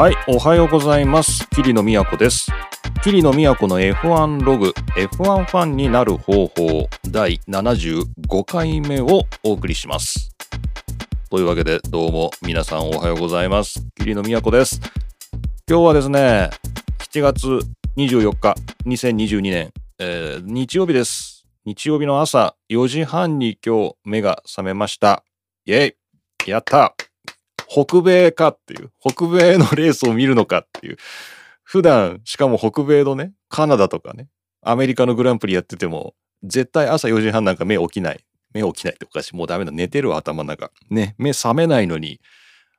はい、おはようございます。桐野都です。桐野都の F1 ログ、F1 ファンになる方法、第75回目をお送りします。というわけで、どうも皆さんおはようございます。桐野都です。今日はですね、7月24日、2022年、えー日曜日です。日曜日の朝4時半に今日目が覚めました。イェイやった北米かっていう、北米のレースを見るのかっていう。普段、しかも北米のね、カナダとかね、アメリカのグランプリやってても、絶対朝4時半なんか目起きない。目起きないっておかしい。もうダメだ。寝てるわ、頭の中。ね、目覚めないのに、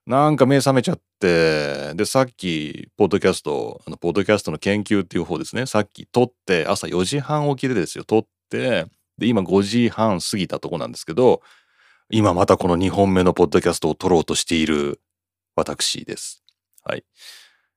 なんか目覚めちゃって、で、さっき、ポッドキャスト、あの、ポッドキャストの研究っていう方ですね、さっき撮って、朝4時半起きでですよ、撮って、で、今5時半過ぎたとこなんですけど、今またこの2本目のポッドキャストを撮ろうとしている私です。はい。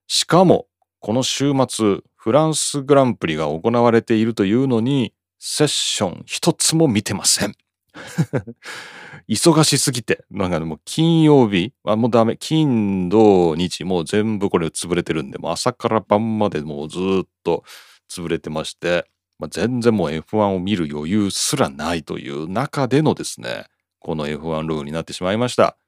しかも、この週末、フランスグランプリが行われているというのに、セッション一つも見てません。忙しすぎて、なんかもう金曜日、あ、もうダメ、金、土、日、もう全部これ潰れてるんで、もう朝から晩までもうずっと潰れてまして、まあ、全然もう F1 を見る余裕すらないという中でのですね、この F1 ログになってしまいました。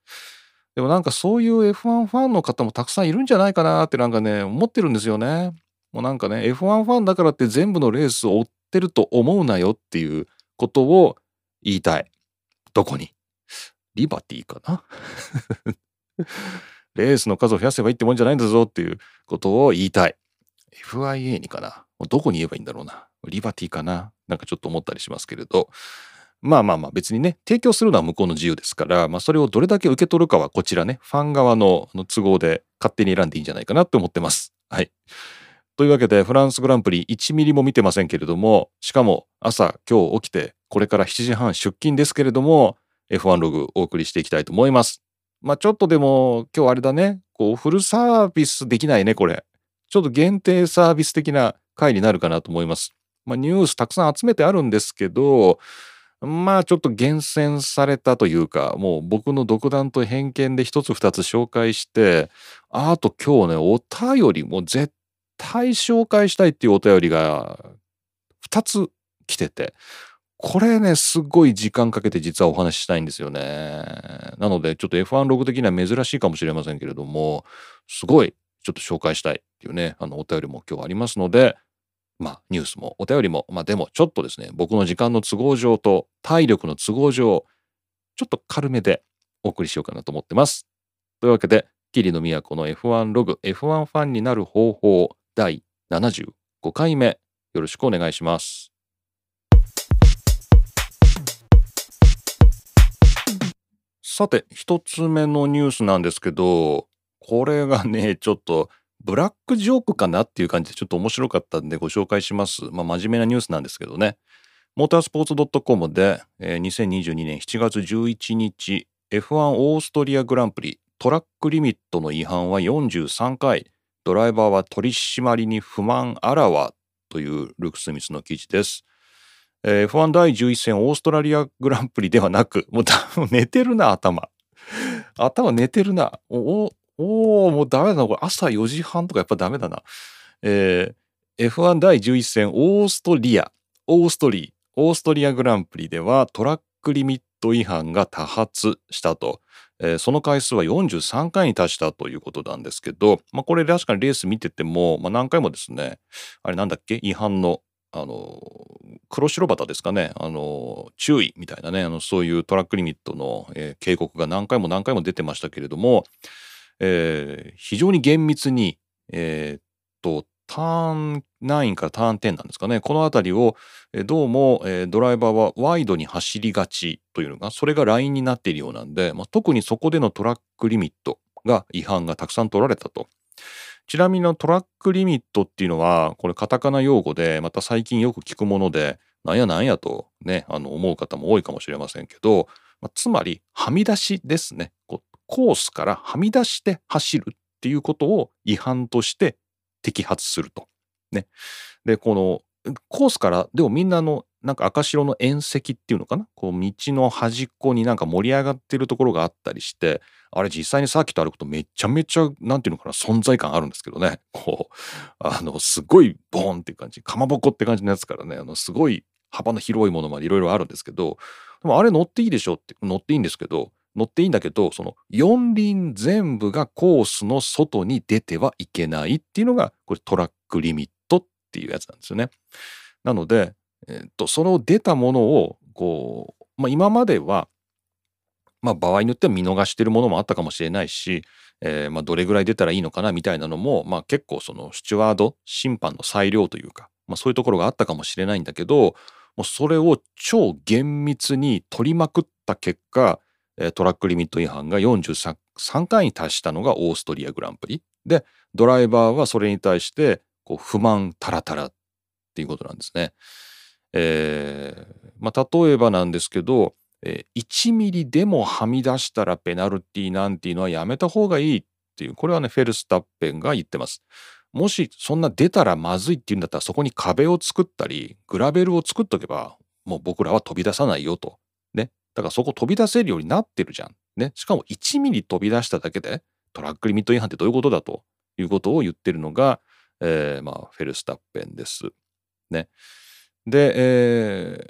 でもなんかそういう F1 ファンの方もたくさんいるんじゃないかなってなんかね、思ってるんですよね。もうなんかね、F1 ファンだからって全部のレースを追ってると思うなよっていうことを言いたい。どこに？リバティかな？レースの数を増やせばいいってもんじゃないんだぞっていうことを言いたい。FIA にかな？どこに言えばいいんだろうな？リバティかな？なんかちょっと思ったりしますけれど。まあまあまあ別にね、提供するのは向こうの自由ですから、まあそれをどれだけ受け取るかはこちらね、ファン側の都合で勝手に選んでいいんじゃないかなって思ってます。はい。というわけで、フランスグランプリ1ミリも見てませんけれども、しかも朝今日起きて、これから7時半出勤ですけれども、F1 ログお送りしていきたいと思います。まあちょっとでも今日あれだね、こうフルサービスできないね、これ。ちょっと限定サービス的な回になるかなと思います。まあニュースたくさん集めてあるんですけど、まあちょっと厳選されたというか、もう僕の独断と偏見で一つ二つ紹介して、あと今日ね、お便りも絶対紹介したいっていうお便りが二つ来てて、これね、すごい時間かけて実はお話ししたいんですよね。なので、ちょっと F1 ログ的には珍しいかもしれませんけれども、すごいちょっと紹介したいっていうね、あのお便りも今日ありますので、まあ、ニュースもお便りも、まあでもちょっとですね、僕の時間の都合上と体力の都合上、ちょっと軽めでお送りしようかなと思ってます。というわけで、桐野都の F1 ログ、F1 ファンになる方法、第75回目、よろしくお願いします。さて、一つ目のニュースなんですけど、これがね、ちょっと、ブラックジョークかなっていう感じでちょっと面白かったんでご紹介します。まあ真面目なニュースなんですけどね。モータースポーツ .com で、えー2022年7月11日 F1 オーストリアグランプリトラックリミットの違反は43回ドライバーは取り締まりに不満あらわというルクスミスの記事です。えー F1 第11戦オーストラリアグランプリではなくもう寝てるな頭頭寝てるなおおーもうダメだな。これ朝4時半とかやっぱダメだな。えー F1 第11戦オーストリア、オーストリー、オーストリアグランプリではトラックリミット違反が多発したと。えーその回数は43回に達したということなんですけど、まあ、これ確かにレース見てても、まあ、何回もですね、あれなんだっけ？違反の、あの、黒白旗ですかね、あの、注意みたいなね、あのそういうトラックリミットの、えー警告が何回も何回も出てましたけれども、えー非常に厳密に、えーっと、ターン9からターン10なんですかね。この辺りを、えーどうも、えードライバーはワイドに走りがちというのが、それがラインになっているようなんで、まあ、特にそこでのトラックリミットが違反がたくさん取られたと。ちなみにトラックリミットっていうのは、これカタカナ用語で、また最近よく聞くもので、なんやなんやとね、あの思う方も多いかもしれませんけど、まあつまり、はみ出しですね。こうコースからはみ出して走るっていうことを違反として摘発すると。ね。で、このコースから、でもみんなの、なんか赤白の縁石っていうのかな？こう道の端っこになんか盛り上がってるところがあったりしてあれ実際にサーキット歩くとめちゃめちゃなんていうのかな？存在感あるんですけどね こうあのすごいボーンっていう感じかまぼこって感じのやつからねあのすごい幅の広いものまでいろいろあるんですけどでもあれ乗っていいでしょって乗っていいんですけど乗っていいんだけどその四輪全部がコースの外に出てはいけないっていうのがこれトラックリミットっていうやつなんですよね。なので、えー、とその出たものをこう、まあ、今までは、まあ、場合によっては見逃してるものもあったかもしれないし、えー、まあどれぐらい出たらいいのかなみたいなのも、まあ、結構そのスチュワード審判の裁量というか、まあ、そういうところがあったかもしれないんだけどもうそれを超厳密に取りまくった結果トラックリミット違反が43回に達したのがオーストリアグランプリでドライバーはそれに対して不満タラタラっていうことなんですね。えー、まあ、例えばなんですけど、えー、1ミリでもはみ出したらペナルティなんていうのはやめた方がいいっていうこれはねフェルスタッペンが言ってます。もしそんな出たらまずいっていうんだったらそこに壁を作ったりグラベルを作っとけばもう僕らは飛び出さないよと。だからそこ飛び出せるようになってるじゃん。ね。しかも1ミリ飛び出しただけでトラックリミット違反ってどういうことだということを言ってるのが、えー、まあフェルスタッペンです。ね。で、え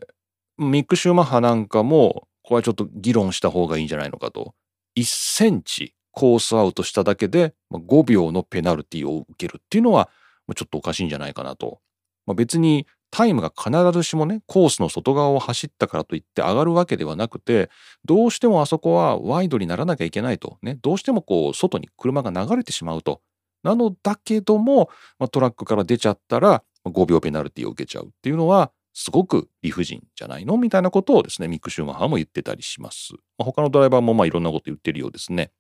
ー、ミック・シューマッハなんかもこれはちょっと議論した方がいいんじゃないのかと。1センチコースアウトしただけで5秒のペナルティを受けるっていうのはちょっとおかしいんじゃないかなと。まあ、別にタイムが必ずしもねコースの外側を走ったからといって上がるわけではなくてどうしてもあそこはワイドにならなきゃいけないとねどうしてもこう外に車が流れてしまうとなのだけども、まあ、トラックから出ちゃったら5秒ペナルティを受けちゃうっていうのはすごく理不尽じゃないのみたいなことをですねミック・シューマッハも言ってたりします。まあ、他のドライバーもまあいろんなこと言ってるようですね。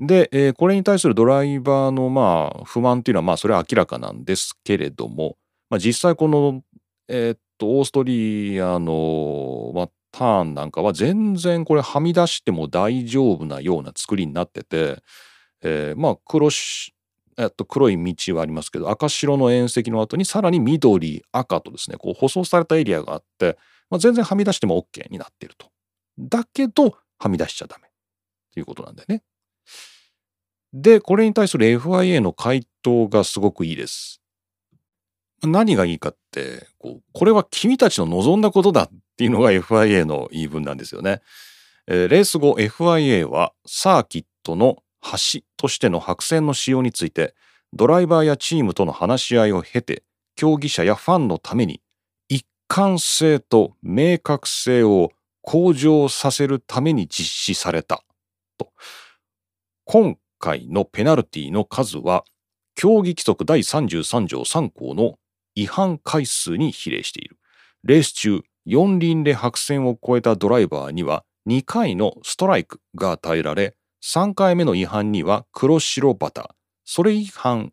で、えー、これに対するドライバーのまあ不満っていうのはまあそれは明らかなんですけれども、まあ、実際この、えー、っとオーストリアの、まあ、ターンなんかは全然これはみ出しても大丈夫なような作りになってて、えー、まあ黒しえっと、黒い道はありますけど赤白の縁石の後にさらに緑赤とですねこう舗装されたエリアがあって、まあ、全然はみ出しても OK になっていると。だけどはみ出しちゃダメということなんだよね。で、これに対する FIA の回答がすごくいいです。何がいいかって、こうこれは君たちの望んだことだっていうのが FIA の言い分なんですよね。えー、レース後 FIA はサーキットの橋としての白線の使用についてドライバーやチームとの話し合いを経て競技者やファンのために一貫性と明確性を向上させるために実施されたと。今回のペナルティの数は競技規則第33条3項の違反回数に比例している。レース中、4輪で白線を越えたドライバーには2回のストライクが与えられ、3回目の違反には黒白バタ。それ違反、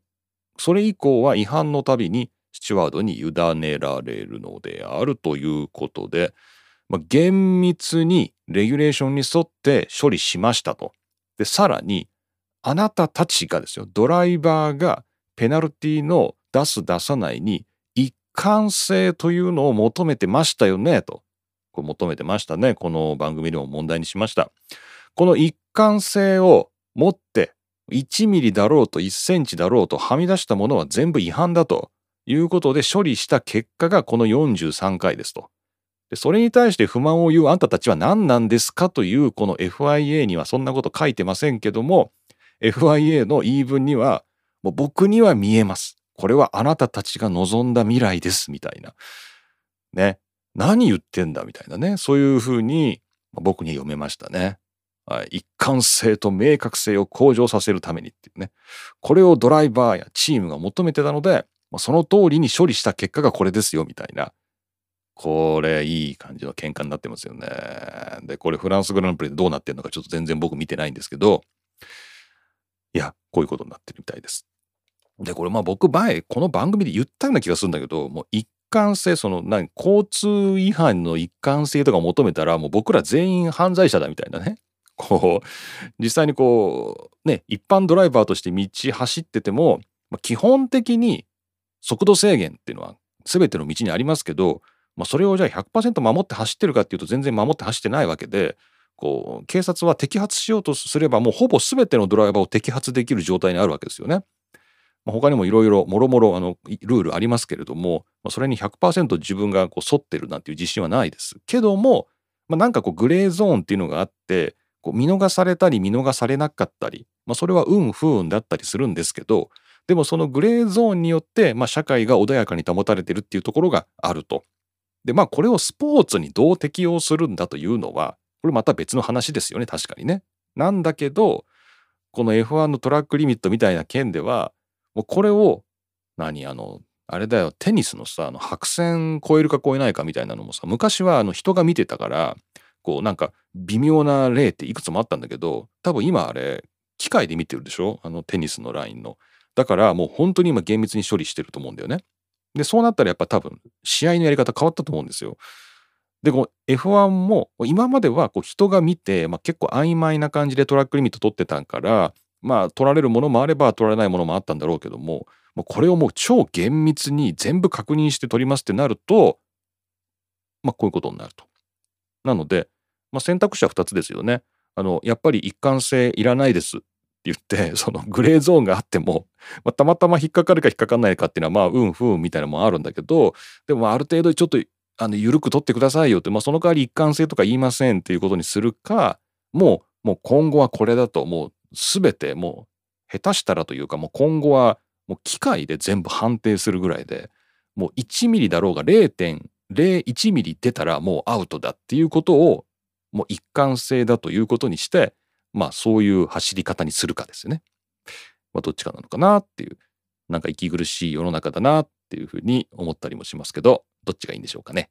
それ以降は違反のたびにスチュワードに委ねられるのであるということで、まあ、厳密にレギュレーションに沿って処理しましたと。で、さらに、あなたたちがですよ、ドライバーがペナルティの出す出さないに一貫性というのを求めてましたよね、と。これ求めてましたね。この番組でも問題にしました。この一貫性を持って1ミリだろうと1センチだろうとはみ出したものは全部違反だということで処理した結果がこの43回ですと。でそれに対して不満を言うあんたたちは何なんですか？というこの FIA にはそんなこと書いてませんけども FIA の言い分にはもう僕には見えます。これはあなたたちが望んだ未来ですみたいな。ね。何言ってんだみたいなね。そういうふうに僕に読めましたね。はい、一貫性と明確性を向上させるためにっていうね。これをドライバーやチームが求めてたので、その通りに処理した結果がこれですよみたいな。これいい感じの喧嘩になってますよね。で、これフランスグランプリでどうなってんのかちょっと全然僕見てないんですけど、いや、こういうことになってるみたいです。で、これまあ僕前、この番組で言ったような気がするんだけど、もう一貫性、その何、交通違反の一貫性とか求めたら、もう僕ら全員犯罪者だみたいなね。こう、実際にこう、ね、一般ドライバーとして道走ってても、基本的に速度制限っていうのは全ての道にありますけど、まあ、それをじゃあ100%守って走ってるかっていうと全然守って走ってないわけでこう警察は摘発しようとすればもうほぼ全てのドライバーを摘発できる状態にあるわけですよね。まあ、他にもいろいろもろもろルールありますけれども、まあ、それに100%自分がこう沿ってるなんていう自信はないですけども、まあ、なんかこうグレーゾーンっていうのがあってこう見逃されたり見逃されなかったり、まあ、それは運不運だったりするんですけどでもそのグレーゾーンによって、まあ、社会が穏やかに保たれてるっていうところがあると。でまあこれをスポーツにどう適用するんだというのはこれまた別の話ですよね確かにね。なんだけどこの F1 のトラックリミットみたいな件ではもうこれを何あのあれだよテニスのさあの白線超えるか超えないかみたいなのもさ昔はあの人が見てたからこうなんか微妙な例っていくつもあったんだけど多分今あれ機械で見てるでしょ？あのテニスのラインの。だからもう本当に今厳密に処理してると思うんだよね。でそうなったらやっぱ多分試合のやり方変わったと思うんですよ。でこう F1 も今まではこう人が見て、まあ、結構曖昧な感じでトラックリミット取ってたんからまあ取られるものもあれば取られないものもあったんだろうけどももうこれをもう超厳密に全部確認して取りますってなるとまあこういうことになると。なので、まあ、選択肢は2つですよね。あのやっぱり一貫性いらないですって言って そのグレーゾーンがあっても、まあ、たまたま引っかかるか引っかかんないかっていうのはまあ運不運みたいなのもあるんだけどでもある程度ちょっとあの緩く取ってくださいよって、まあ、その代わり一貫性とか言いませんっていうことにするかもうもう今後はこれだともう全てもう下手したらというかもう今後はもう機械で全部判定するぐらいでもう1ミリだろうが0.01ミリ出たらもうアウトだっていうことをもう一貫性だということにしてまあそういう走り方にするかですよね。まあ、どっちかなのかなっていうなんか息苦しい世の中だなっていうふうに思ったりもしますけどどっちがいいんでしょうかね。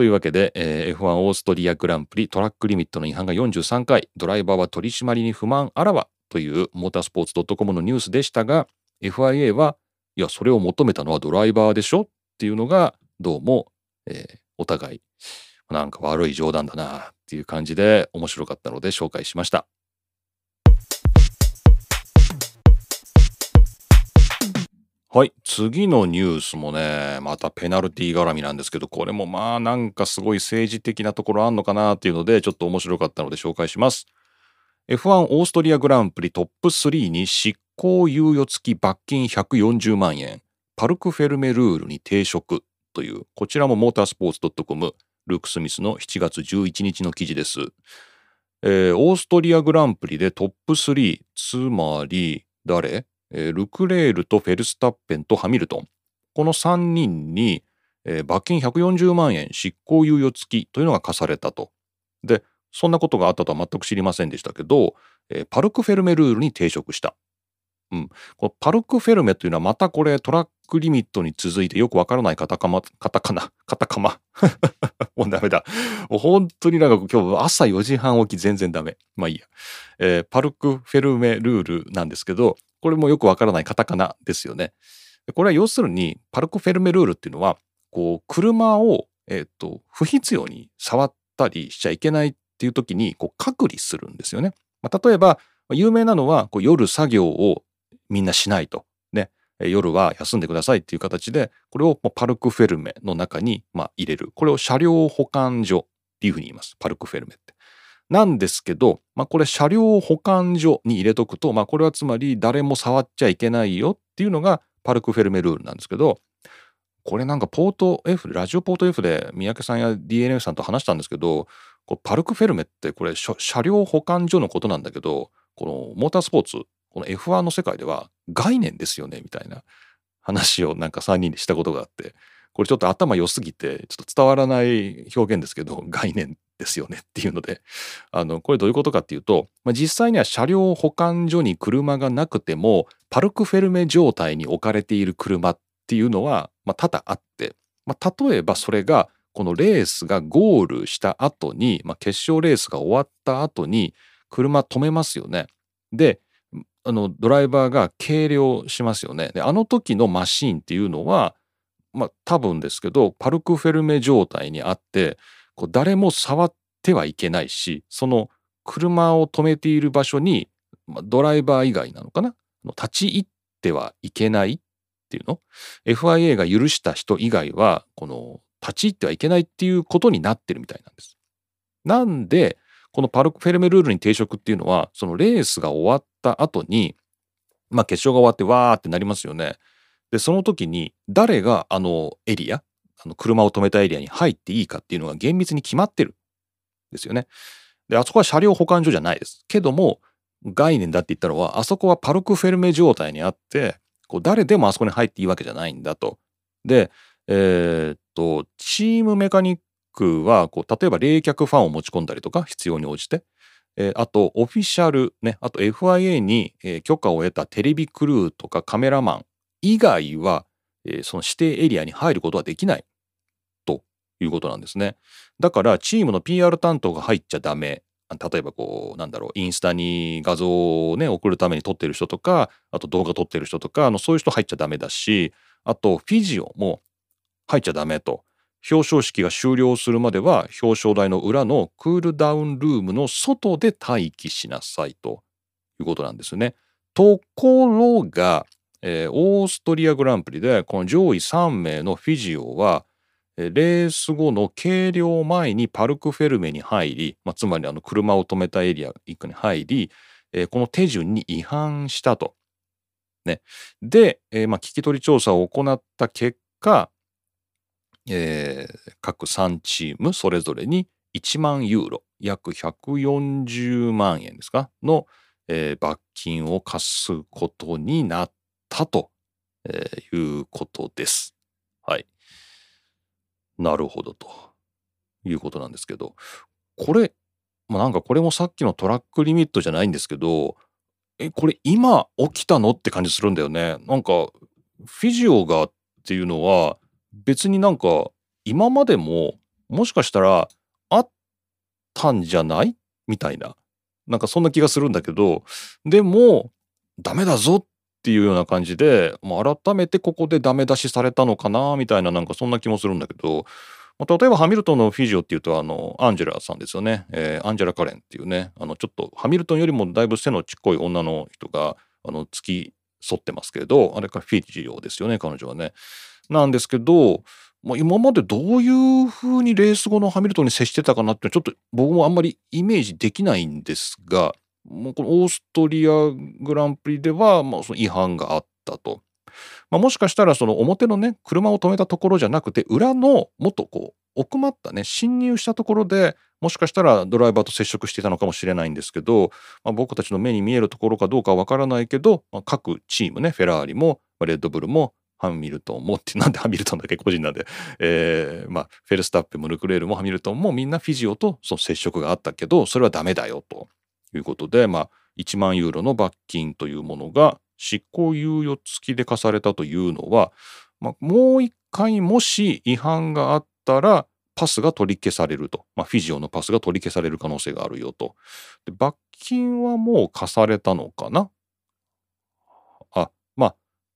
というわけで、えー、F1 オーストリアグランプリトラックリミットの違反が43回ドライバーは取り締まりに不満あらわというモータースポーツ .com のニュースでしたが FIA はいやそれを求めたのはドライバーでしょっていうのがどうも、えー、お互いなんか悪い冗談だなっていう感じで面白かったので紹介しました。はい。次のニュースもね、またペナルティ絡みなんですけど、これもまあなんかすごい政治的なところあんのかなっていうので、ちょっと面白かったので紹介します。F1 オーストリアグランプリトップ3に執行猶予付き罰金140万円、パルクフェルメルールに抵触という、こちらもモータースポーツ .com、ルーク・スミスの7月11日の記事です。えー、オーストリアグランプリでトップ3、つまり誰？えー、ルクレールとフェルスタッペンとハミルトンこの3人に、えー、罰金140万円執行猶予付きというのが課されたと。でそんなことがあったとは全く知りませんでしたけど、えー、パルクフェルメルールに抵触した。うん、このパルクフェルメというのはまたこれトラックリミットに続いてよくわからないカタカマ、カタカナ、カタカマ。もうダメだ。もう本当になんか今日朝4時半起き全然ダメ。まあいいや。えー、パルクフェルメルールなんですけど、これもよくわからないカタカナですよね。これは要するにパルコ・フェルメルールっていうのはこう車を、えーと、不必要に触ったりしちゃいけないっていう時にこう隔離するんですよね。まあ、例えば有名なのはこう夜作業をみんなしないと。夜は休んでくださいっていう形でこれをパルクフェルメの中にま入れるこれを車両保管所っていうふうに言いますパルクフェルメって。なんですけど、まあ、これ車両保管所に入れとくと、まあ、これはつまり誰も触っちゃいけないよっていうのがパルクフェルメルールなんですけど、これなんかポート F、ラジオポート F で三宅さんや DNA さんと話したんですけど、こパルクフェルメってこれ車両保管所のことなんだけど、このモータースポーツ、この F1 の世界では概念ですよねみたいな話をなんか3人でしたことがあって、これちょっと頭良すぎてちょっと伝わらない表現ですけど概念ですよねっていうのであのこれどういうことかっていうと、まあ、実際には車両保管所に車がなくてもパルクフェルメ状態に置かれている車っていうのは、まあ、多々あって、まあ、例えばそれがこのレースがゴールした後に、まあ、決勝レースが終わった後に車止めますよね。であのドライバーが計量しますよね。であの時のマシーンっていうのはまあ多分ですけどパルクフェルメ状態にあってこう誰も触ってはいけないしその車を止めている場所に、まあ、ドライバー以外なのかな？立ち入ってはいけないっていうの？FIA が許した人以外はこの立ち入ってはいけないっていうことになってるみたいなんです。なんでこのパルク・フェルメルールに抵触っていうのはそのレースが終わった後にまあ決勝が終わってわーってなりますよね。でその時に誰があのエリアあの車を止めたエリアに入っていいかっていうのが厳密に決まってるんですよね。であそこは車両保管所じゃないです。けども概念だって言ったのはあそこはパルク・フェルメ状態にあってこう誰でもあそこに入っていいわけじゃないんだと。でえー、っとチームメカニックはこう例えば冷却ファンを持ち込んだりとか必要に応じて、えー、あとオフィシャルねあと FIA に、えー、許可を得たテレビクルーとかカメラマン以外は、えー、その指定エリアに入ることはできないということなんですね。だからチームの PR 担当が入っちゃダメ例えばこうなんだろうインスタに画像をね送るために撮ってる人とかあと動画撮ってる人とかあのそういう人入っちゃダメだしあとフィジオも入っちゃダメと表彰式が終了するまでは表彰台の裏のクールダウンルームの外で待機しなさいということなんですね。ところが、えー、オーストリアグランプリでこの上位3名のフィジオはレース後の計量前にパルクフェルメに入り、まあ、つまり車を止めたエリアに入り、えー、この手順に違反したと。ね、で、えーまあ、聞き取り調査を行った結果、えー、各3チームそれぞれに1万ユーロ約140万円ですか？の、えー、罰金を課すことになったと、えー、いうことです。はい。なるほどということなんですけどこれ、まあ、なんかこれもさっきのトラックリミットじゃないんですけどえこれ今起きたの？って感じするんだよね。なんかフィジオがっていうのは別になんか今までももしかしたらあったんじゃない？みたいな。なんかそんな気がするんだけど。でもダメだぞっていうような感じで、まあ、改めてここでダメ出しされたのかなみたいななんかそんな気もするんだけど、まあ、例えばハミルトンのフィジオっていうとあのアンジェラさんですよね、えー、アンジェラ・カレンっていうね。あのちょっとハミルトンよりもだいぶ背のちっこい女の人があの付き添ってますけれど。あれかフィジオですよね彼女はね。なんですけど、まあ、今までどういうふうにレース後のハミルトンに接してたかなってちょっと僕もあんまりイメージできないんですがもうこのオーストリアグランプリでは、まあ、その違反があったと。まあ、もしかしたらその表のね車を止めたところじゃなくて裏のもっとこう奥まったね侵入したところでもしかしたらドライバーと接触していたのかもしれないんですけど、まあ、僕たちの目に見えるところかどうかわからないけど、まあ、各チームねフェラーリもレッドブルもハミルトンもってなんで ハミルトンだけ個人なんで、えー、まあフェルスタッペもルクレールもハミルトンもみんなフィジオとその接触があったけどそれはダメだよということでまあ1万ユーロの罰金というものが執行猶予付きで課されたというのは、まあ、もう一回もし違反があったらパスが取り消されると、まあ、フィジオのパスが取り消される可能性があるよと。罰金はもう課されたのかな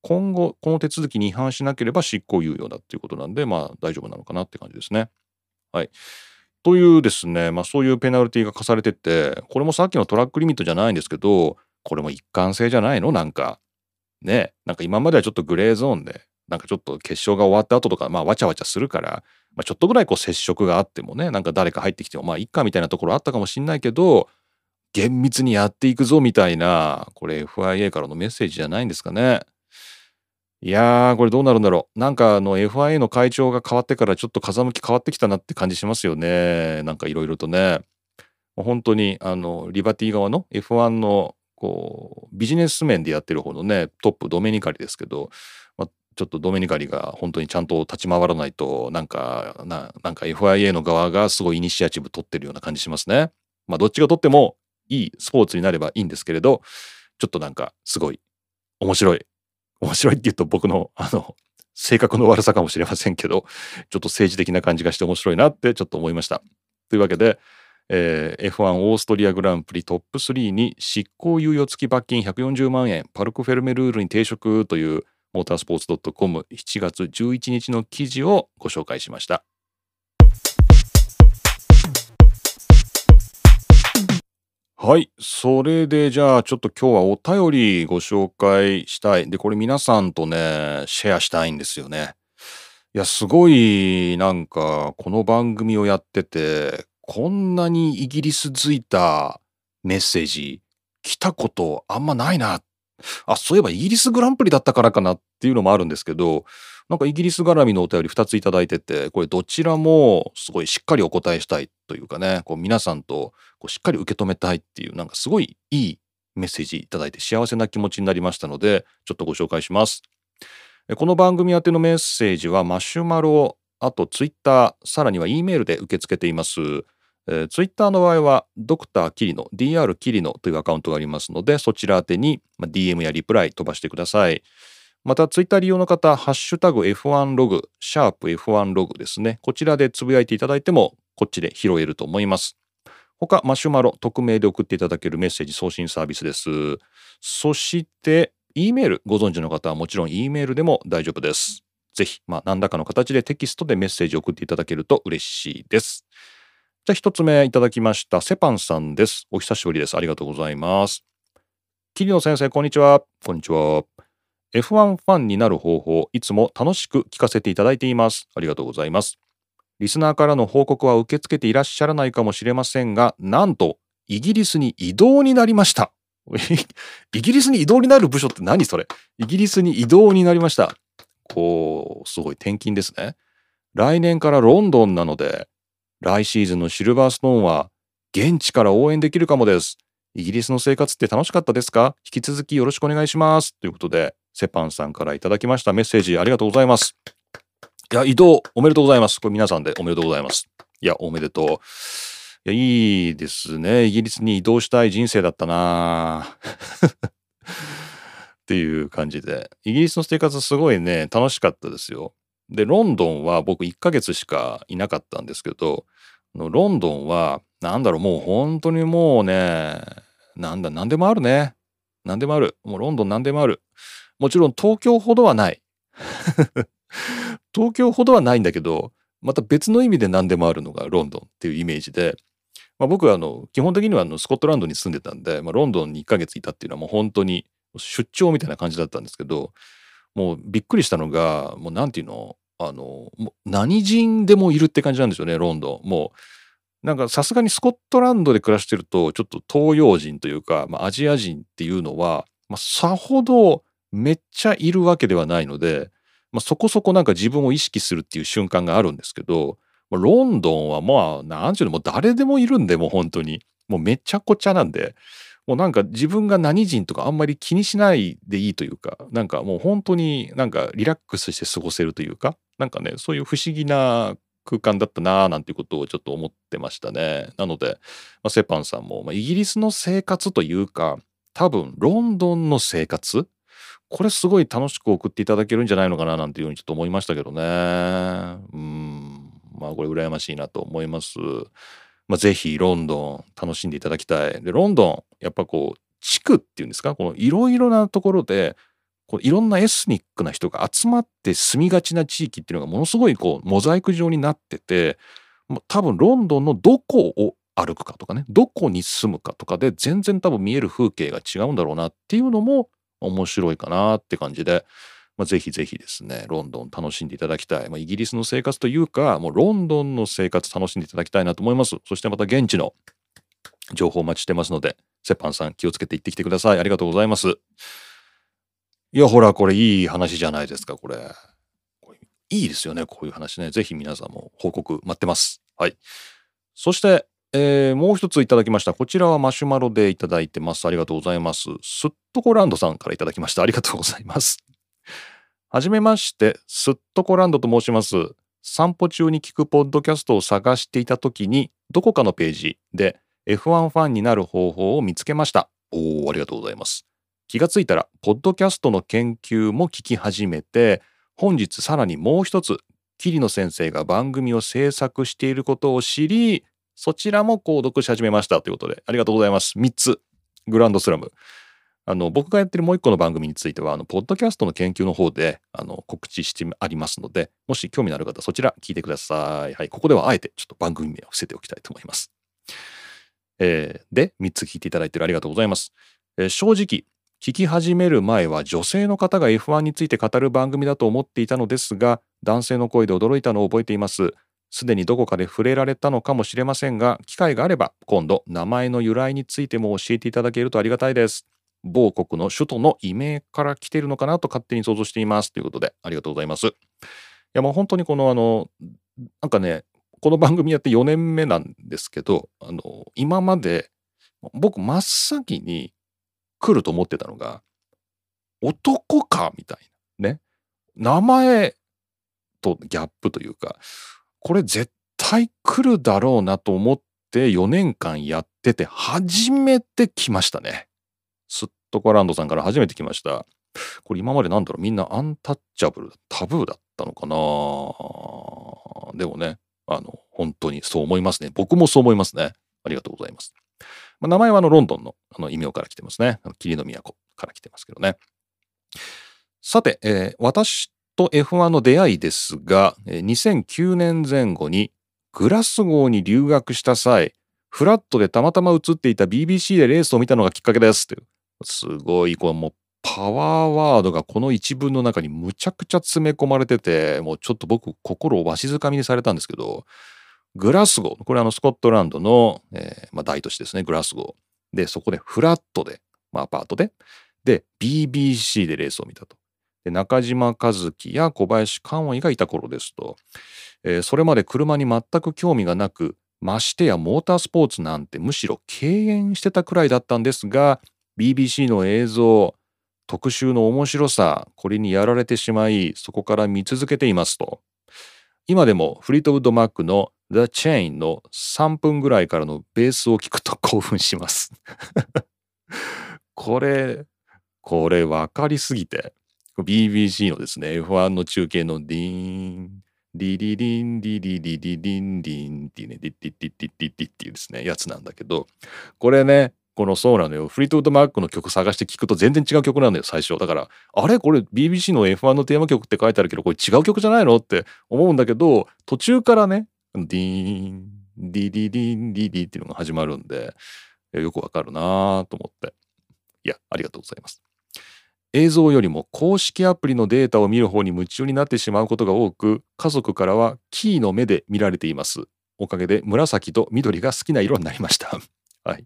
今後この手続きに違反しなければ執行猶予だっていうことなんでまあ大丈夫なのかなって感じですね。はい。というですね、まあ、そういうペナルティが課されててこれもさっきのトラックリミットじゃないんですけどこれも一貫性じゃないの？なんか。ねなんか今まではちょっとグレーゾーンでなんかちょっと決勝が終わった後とかまあわちゃわちゃするから、まあ、ちょっとぐらいこう接触があってもねなんか誰か入ってきてもまあいっかみたいなところあったかもしんないけど厳密にやっていくぞみたいなこれ FIA からのメッセージじゃないんですかね。いやー、これどうなるんだろう。なんかあの FIA の会長が変わってからちょっと風向き変わってきたなって感じしますよね。なんかいろいろとね。本当にあのリバティ側の F1 のこうビジネス面でやってる方のねトップドメニカリですけど、まあ、ちょっとドメニカリが本当にちゃんと立ち回らないとなんかななんか FIA の側がすごいイニシアチブ取ってるような感じしますね。まあどっちが取ってもいいスポーツになればいいんですけれどちょっとなんかすごい面白い面白いって言うと僕のあの性格の悪さかもしれませんけどちょっと政治的な感じがして面白いなってちょっと思いました。というわけで、えー、F1 オーストリアグランプリトップ3に執行猶予付き罰金140万円パルクフェルメルールに抵触というモータースポーツ .com7 月11日の記事をご紹介しました。はい。それでじゃあちょっと今日はお便りご紹介したい。で、これ皆さんとね、シェアしたいんですよね。いや、すごい、なんか、この番組をやってて、こんなにイギリスづいたメッセージ来たことあんまないな。あ、そういえばイギリスグランプリだったからかなっていうのもあるんですけど、なんかイギリス絡みのお便り2ついただいてて、これどちらもすごいしっかりお答えしたいというかね、こう皆さんとこうしっかり受け止めたいっていう、なんかすごいいいメッセージいただいて幸せな気持ちになりましたので、ちょっとご紹介します。この番組宛てのメッセージはマシュマロ、あとツイッター、さらには E メールで受け付けています。えー、ツイッターの場合はドクターキリノ DR キリノというアカウントがありますのでそちら宛てに DM やリプライ飛ばしてくださいまたツイッター利用の方ハッシュタグ F1 ログシャープ F1 ログですねこちらでつぶやいていただいてもこっちで拾えると思います他マシュマロ匿名で送っていただけるメッセージ送信サービスですそして E メールご存知の方はもちろん E メールでも大丈夫です。ぜひ、まあ、何らかの形でテキストでメッセージを送っていただけると嬉しいです。じゃあ一つ目いただきました。セパンさんです。お久しぶりです。ありがとうございます。桐野先生、こんにちは。こんにちは。F1 ファンになる方法、いつも楽しく聞かせていただいています。ありがとうございます。リスナーからの報告は受け付けていらっしゃらないかもしれませんが、なんと、イギリスに移動になりました。イギリスに移動になる部署って何それ？イギリスに移動になりました。こう、すごい転勤ですね。来年からロンドンなので、来シーズンのシルバーストーンは現地から応援できるかもです。イギリスの生活って楽しかったですか？引き続きよろしくお願いします。ということで、セパンさんからいただきましたメッセージありがとうございます。いや、移動おめでとうございます。これ皆さんでおめでとうございます。いや、おめでとう。いや、いいですね。イギリスに移動したい人生だったな っていう感じで。イギリスの生活すごいね、楽しかったですよ。で、ロンドンは僕1ヶ月しかいなかったんですけど、ロンドンは、なんだろう、もう本当にもうね、なんだ、何でもあるね。何でもある。もうロンドン何でもある。もちろん東京ほどはない。東京ほどはないんだけど、また別の意味で何でもあるのがロンドンっていうイメージで、まあ、僕はあの基本的にはあのスコットランドに住んでたんで、まあ、ロンドンに1ヶ月いたっていうのはもう本当に出張みたいな感じだったんですけどもうびっくりしたのがもうなんていうのあの何人でもいるって感じなんですよねロンドン。もうなんかさすがにスコットランドで暮らしてるとちょっと東洋人というか、まあ、アジア人っていうのは、まあ、さほどめっちゃいるわけではないので、まあ、そこそこなんか自分を意識するっていう瞬間があるんですけどまあロンドンはまあ、なんちゅうの、もう誰でもいるんで、もう本当に。もうめちゃくちゃなんで、もうなんか自分が何人とかあんまり気にしないでいいというか、なんかもう本当になんかリラックスして過ごせるというか、なんかね、そういう不思議な空間だったなぁなんていうことをちょっと思ってましたね。なので、まあ、セパンさんも、まあ、イギリスの生活というか、多分ロンドンの生活これすごい楽しく送っていただけるんじゃないのかななんていうふうにちょっと思いましたけどね。うん。まあこれ羨ましいなと思います。まあ、ぜひロンドン楽しんでいただきたい。で、ロンドン、やっぱこう、地区っていうんですか、このいろいろなところで、こういろんなエスニックな人が集まって住みがちな地域っていうのがものすごいこうモザイク状になってて、多分ロンドンのどこを歩くかとかね、どこに住むかとかで全然多分見える風景が違うんだろうなっていうのも面白いかなって感じで、まあ、ぜひぜひですね、ロンドン楽しんでいただきたい。まあ、イギリスの生活というか、もうロンドンの生活楽しんでいただきたいなと思います。そしてまた現地の情報お待ちしてますので、セパンさん気をつけて行ってきてください。ありがとうございます。いや、ほら、これいい話じゃないですか、これ。いいですよね、こういう話ね。ぜひ皆さんも報告待ってます。はい。そして、えー、もう一ついただきました。こちらはマシュマロでいただいてます。ありがとうございます。スットコランドさんからいただきました。ありがとうございます。はじめまして、すっとこランドと申します。散歩中に聞くポッドキャストを探していた時に、どこかのページで F1 ファンになる方法を見つけました。おー、ありがとうございます。気がついたら、ポッドキャストの研究も聞き始めて、本日さらにもう一つ、桐野先生が番組を制作していることを知り、そちらも購読し始めましたということで、ありがとうございます。3つ、グランドスラム。あの僕がやってるもう一個の番組についてはあのポッドキャストの研究の方であの告知してありますのでもし興味のある方そちら聞いてください。はい、ここではあえてちょっと番組名を伏せておきたいと思います。えー、で3つ聞いていただいてるありがとうございます。えー、正直聞き始める前は女性の方が F1 について語る番組だと思っていたのですが男性の声で驚いたのを覚えていますすでにどこかで触れられたのかもしれませんが機会があれば今度名前の由来についても教えていただけるとありがたいです。某国の首都の異名から来ているのかなと勝手に想像しています。ということでありがとうございます。いやもう本当にこのあのなんかねこの番組やって4年目なんですけどあの今まで僕真っ先に来ると思ってたのが男かみたいなね。名前とギャップというかこれ絶対来るだろうなと思って4年間やってて初めて来ましたね。スットコランドさんから初めて来ました。これ今までなんだろうみんなアンタッチャブルタブーだったのかな。でもねあの本当にそう思いますね。僕もそう思いますね。ありがとうございます、まあ、名前はあのロンドンのあの異名から来てますね。霧の都から来てますけどね。さて、えー、私と F1 の出会いですが2009年前後にグラスゴーに留学した際フラットでたまたま映っていた BBC でレースを見たのがきっかけです。ってすごいこうもうパワーワードがこの一文の中にむちゃくちゃ詰め込まれててもうちょっと僕心をわしづかみにされたんですけどグラスゴーこれあのスコットランドの、えー、まあ、大都市ですねグラスゴー。でそこでフラットで、まあ、アパートでで BBC でレースを見たと。で中島和樹や小林寛和がいた頃ですと、えー、それまで車に全く興味がなくましてやモータースポーツなんてむしろ敬遠してたくらいだったんですが BBC の映像特集の面白さこれにやられてしまいそこから見続けていますと。今でもフリートウッドマックの The Chain の3分ぐらいからのベースを聞くと 興奮します。これこれ分かりすぎて。BBC のですね F1 の中継のディーンディリリンディリリリリンディンっていうねディッディッディッディッディッディっていうですねやつなんだけどこれねこのそうなのよ。 Fleetwood Mac の曲探して聞くと全然違う曲なのよ、最初。だから、あれこれ BBC の F1 のテーマ曲って書いてあるけど、これ違う曲じゃないのって思うんだけど、途中からね、ディーン、ディディディン、ディディっていうのが始まるんで、よくわかるなぁと思って。いや、ありがとうございます。映像よりも公式アプリのデータを見る方に夢中になってしまうことが多く、家族からはキーの目で見られています。おかげで紫と緑が好きな色になりました。はい。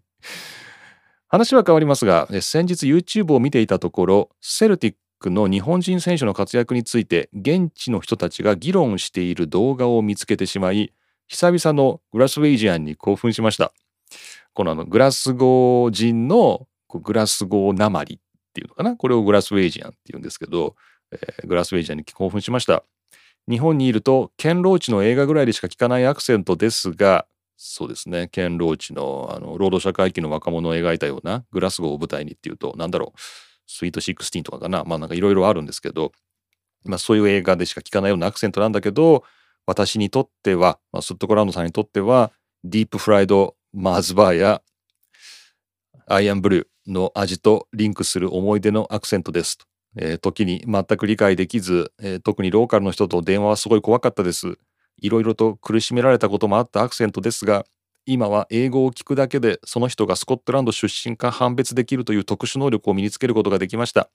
話は変わりますが先日 YouTube を見ていたところセルティックの日本人選手の活躍について現地の人たちが議論している動画を見つけてしまい久々のグラスウェイジアンに興奮しましたこのあのグラスゴー人のグラスゴーなまりっていうのかな。これをグラスウェイジアンっていうんですけど、えー、グラスウェイジアンに興奮しました。日本にいるとケンローチの映画ぐらいでしか聞かないアクセントですがそうですね。ケン・ローチのあの労働者階級の若者を描いたようなグラスゴーを舞台にっていうとなんだろう。スイート16とかかな。まあなんかいろいろあるんですけど、まあ、そういう映画でしか聞かないようなアクセントなんだけど私にとっては、まあ、スットコランドさんにとってはディープフライドマーズバーやアイアンブルーの味とリンクする思い出のアクセントですと。えー、時に全く理解できず、えー、特にローカルの人と電話はすごい怖かったです。いろいろと苦しめられたこともあったアクセントですが今は英語を聞くだけでその人がスコットランド出身か判別できるという特殊能力を身につけることができました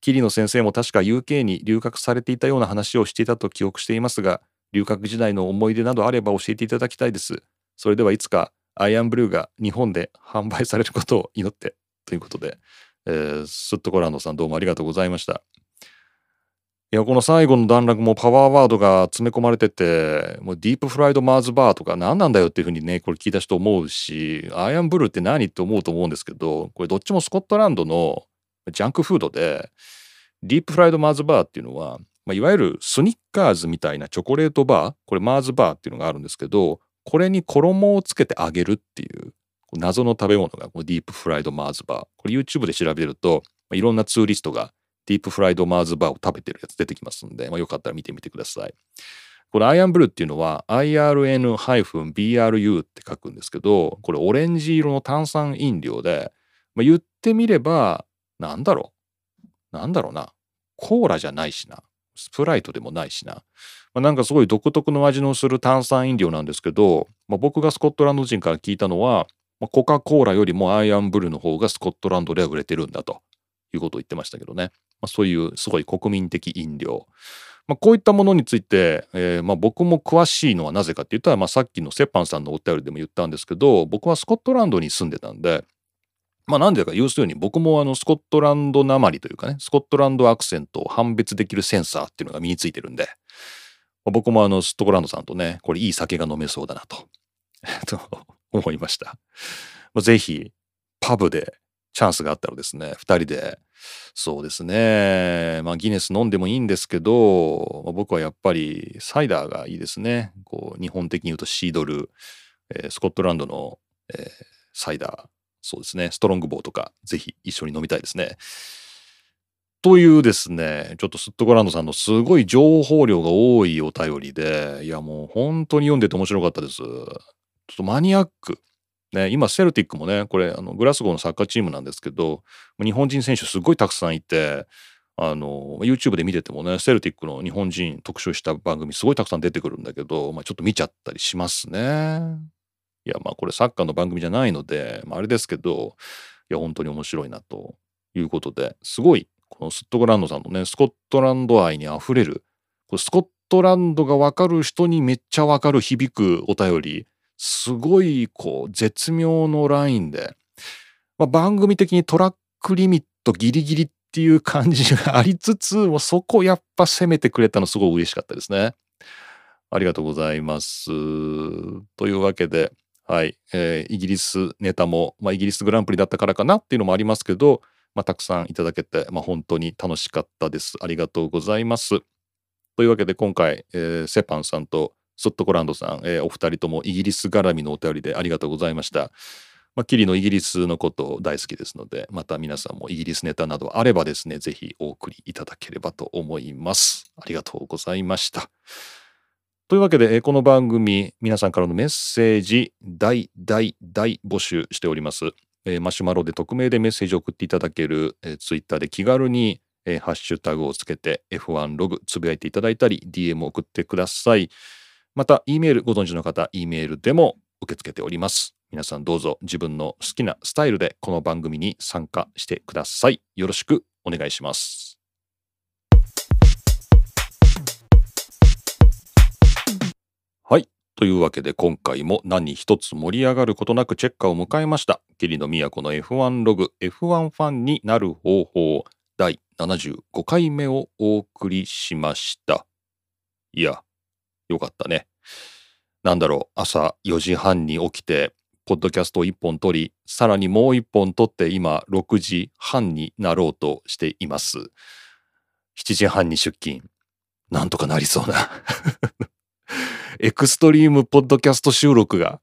桐野先生も確か UK に留学されていたような話をしていたと記憶していますが留学時代の思い出などあれば教えていただきたいですそれではいつかアイアンブルーが日本で販売されることを祈ってということで、えー、スットコランドさんどうもありがとうございました。いやこの最後の段落もパワーワードが詰め込まれててもうディープフライドマーズバーとか何なんだよっていうふうにねこれ聞いた人思うしアイアンブルーって何って思うと思うんですけどこれどっちもスコットランドのジャンクフードでディープフライドマーズバーっていうのは、まあ、いわゆるスニッカーズみたいなチョコレートバーこれマーズバーっていうのがあるんですけどこれに衣をつけてあげるっていう謎の食べ物がこディープフライドマーズバーこれ YouTube で調べるといろんなツーリストがディープフライドマーズバーを食べてるやつ出てきますんで、まあ、よかったら見てみてください。これアイアンブルーっていうのは IRN-BRU って書くんですけど、これオレンジ色の炭酸飲料で、まあ、言ってみれば、なんだろう。なんだろうな。コーラじゃないしな。スプライトでもないしな。まあ、なんかすごい独特の味のする炭酸飲料なんですけど、まあ、僕がスコットランド人から聞いたのは、まあ、コカ・コーラよりもアイアンブルーの方がスコットランドでは売れてるんだと。いうことを言ってましたけどね。まあ、そういうすごい国民的飲料。まあ、こういったものについて、えー、まあ僕も詳しいのはなぜかって言ったら、まあ、さっきのセッパンさんのお便りでも言ったんですけど僕はスコットランドに住んでたんでまあなんでか要するに僕もあのスコットランドなまりというかねスコットランドアクセントを判別できるセンサーっていうのが身についてるんで、ま、僕もあのスコットランドさんとねこれいい酒が飲めそうだなと と思いました。まあ、ぜひパブでチャンスがあったらですね2人でそうですねまあギネス飲んでもいいんですけど、まあ、僕はやっぱりサイダーがいいですねこう日本的に言うとシードル、えー、スコットランドの、えー、サイダーそうですねストロングボーとかぜひ一緒に飲みたいですね。というですねちょっとスットゴランドさんのすごい情報量が多いお便りでいやもう本当に読んでて面白かったです。ちょっとマニアックね、今セルティックもねこれあのグラスゴーのサッカーチームなんですけど日本人選手すごいたくさんいてあの YouTube で見ててもねセルティックの日本人特集した番組すごいたくさん出てくるんだけど、まあ、ちょっと見ちゃったりしますね。いやまあこれサッカーの番組じゃないので、まあ、あれですけどいや本当に面白いなということですごいこのスットゴランドさんのねスコットランド愛にあふれるこれスコットランドが分かる人にめっちゃ分かる響くお便りすごいこう絶妙のラインで、まあ、番組的にトラックリミットギリギリっていう感じがありつつもうそこやっぱ攻めてくれたのすごい嬉しかったですね。ありがとうございます。というわけで、はい、えー、イギリスネタも、まあ、イギリスグランプリだったからかなっていうのもありますけど、まあ、たくさんいただけて、まあ、本当に楽しかったです。ありがとうございます。というわけで今回、えー、セパンさんとソットコランドさん、えー、お二人ともイギリス絡みのお便りでありがとうございました。まあ、キリのイギリスのこと大好きですので、また皆さんもイギリスネタなどあればですね、ぜひお送りいただければと思います。ありがとうございました。というわけで、この番組、皆さんからのメッセージ、大大大募集しております。えー、マシュマロで匿名でメッセージを送っていただける、えー、ツイッターで気軽に、えー、ハッシュタグをつけて F1 ログつぶやいていただいたり、DM を送ってください。また、E メールご存知の方、E メールでも受け付けております。皆さんどうぞ自分の好きなスタイルでこの番組に参加してください。よろしくお願いします。はい。というわけで今回も何一つ盛り上がることなくチェッカーを迎えました。霧の都の F1 ログ F1 ファンになる方法第75回目をお送りしました。いや、よかったね。なんだろう、朝4時半に起きて、ポッドキャストを1本撮り、さらにもう1本撮って今6時半になろうとしています。7時半に出勤。なんとかなりそうな エクストリームポッドキャスト収録が、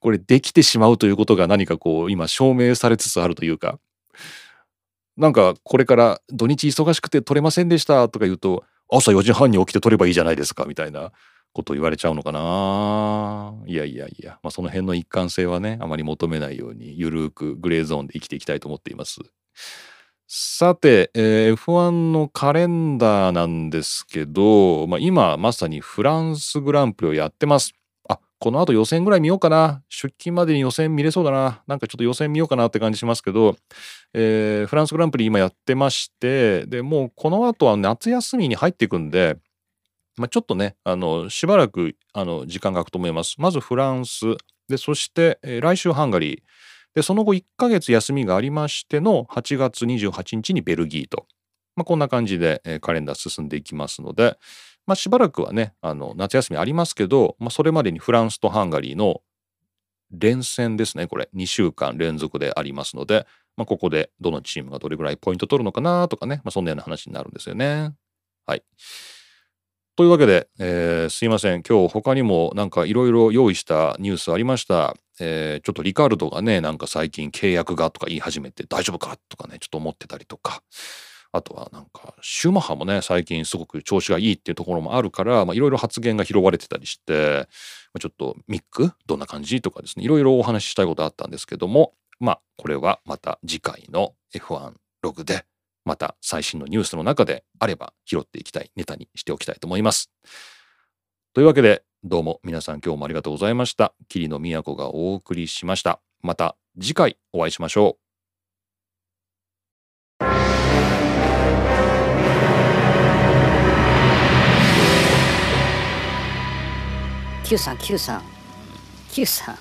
これできてしまうということが何かこう、今証明されつつあるというか、なんかこれから土日忙しくて撮れませんでしたとか言うと、朝4時半に起きて撮ればいいじゃないですかみたいなこと言われちゃうのかな。いやいやいや、まあ、その辺の一貫性はねあまり求めないようにゆるーくグレーゾーンで生きていきたいと思っています。さて、えー、F1 のカレンダーなんですけど、まあ、今まさにフランスグランプリをやってますあこの後予選ぐらい見ようかな。出勤までに予選見れそうだな。なんかちょっと予選見ようかなって感じしますけど、えー、フランスグランプリ今やってまして、で、もうこの後は夏休みに入っていくんで、まあ、ちょっとね、あの、しばらく、あの、時間が空くと思います。まずフランス、で、そして、えー、来週ハンガリー、で、その後1ヶ月休みがありましての8月28日にベルギーと、まあ、こんな感じで、え、カレンダー進んでいきますので、まあ、しばらくはねあの夏休みありますけど、まあ、それまでにフランスとハンガリーの連戦ですねこれ2週間連続でありますので、まあ、ここでどのチームがどれぐらいポイント取るのかなとかね、まあ、そんなような話になるんですよね。はい。というわけで、えー、すいません今日他にもなんかいろいろ用意したニュースありました。えー、ちょっとリカルドがねなんか最近契約がとか言い始めて大丈夫かとかねちょっと思ってたりとか。あとはなんかシューマッハもね最近すごく調子がいいっていうところもあるからいろいろ発言が拾われてたりしてちょっとミック？どんな感じ？とかですねいろいろお話ししたいことあったんですけどもまあこれはまた次回の F1 ログでまた最新のニュースの中であれば拾っていきたいネタにしておきたいと思います。というわけでどうも皆さん今日もありがとうございました。桐野都がお送りしました。また次回お会いしましょう。Q さん Q さん Q さん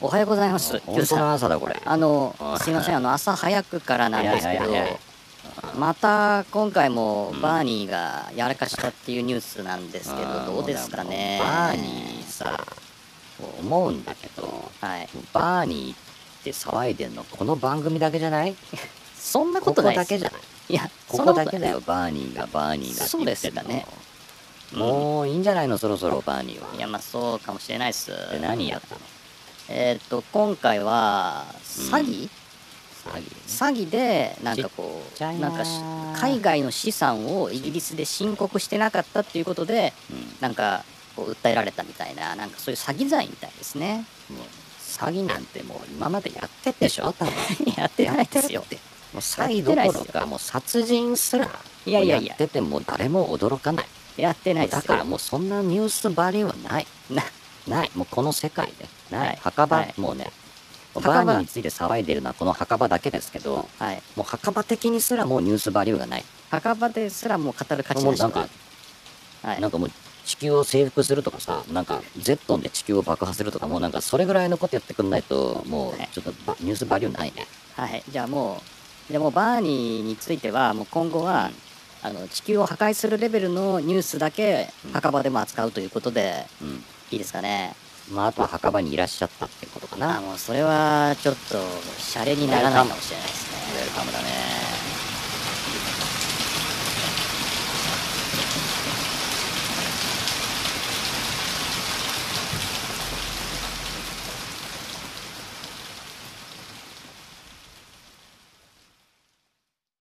おはようございます。本当の朝だこれ。あのすいませんあの朝早くからなんですけど。また今回もバーニーがやらかしたっていうニュースなんですけどどうですかね？バーニーさ思うんだけどはい。バーニーって騒いでんのこの番組だけじゃない？そんなこことないだけじゃない。いやここだけだよバーニーがバーニーがそう言ってんの。ですかね。もういいんじゃないのそろそろバーニーは。いやまあそうかもしれないっす。で何やったの？えっ、と今回は詐欺、詐欺？詐欺でなんかこうな。んかし海外の資産をイギリスで申告してなかったっていうことでうん。なんかこう訴えられたみたいななんかそういう詐欺罪みたいですね。もう詐欺なんてもう今までやってっでしょ。やってないですよ。もう詐欺どころかもう殺人すらいやいやいや。やってても誰も驚かない。やってないですよ。だからもうそんなニュースバリューはない。なない。もうこの世界でない、はい。墓場、はい。もうねバーニーについて騒いでるのはこの墓場だけですけどはい。もう墓場的にすらもうニュースバリューがない。墓場ですらもう語る価値なしもうなんか、はい。なんかもう地球を征服するとかさなんかゼットンで地球を爆破するとかもうなんかそれぐらいのことやってくんないともうちょっとバニュースバリューないね。はい、じゃあもう、じゃあもうバーニーについては、もう今後は、あの地球を破壊するレベルのニュースだけ墓場でも扱うということで、うん。いいですかね。まああとは墓場にいらっしゃったってことかあなもうそれはちょっと、シャレにならないかもしれないですね。ウェルカムだね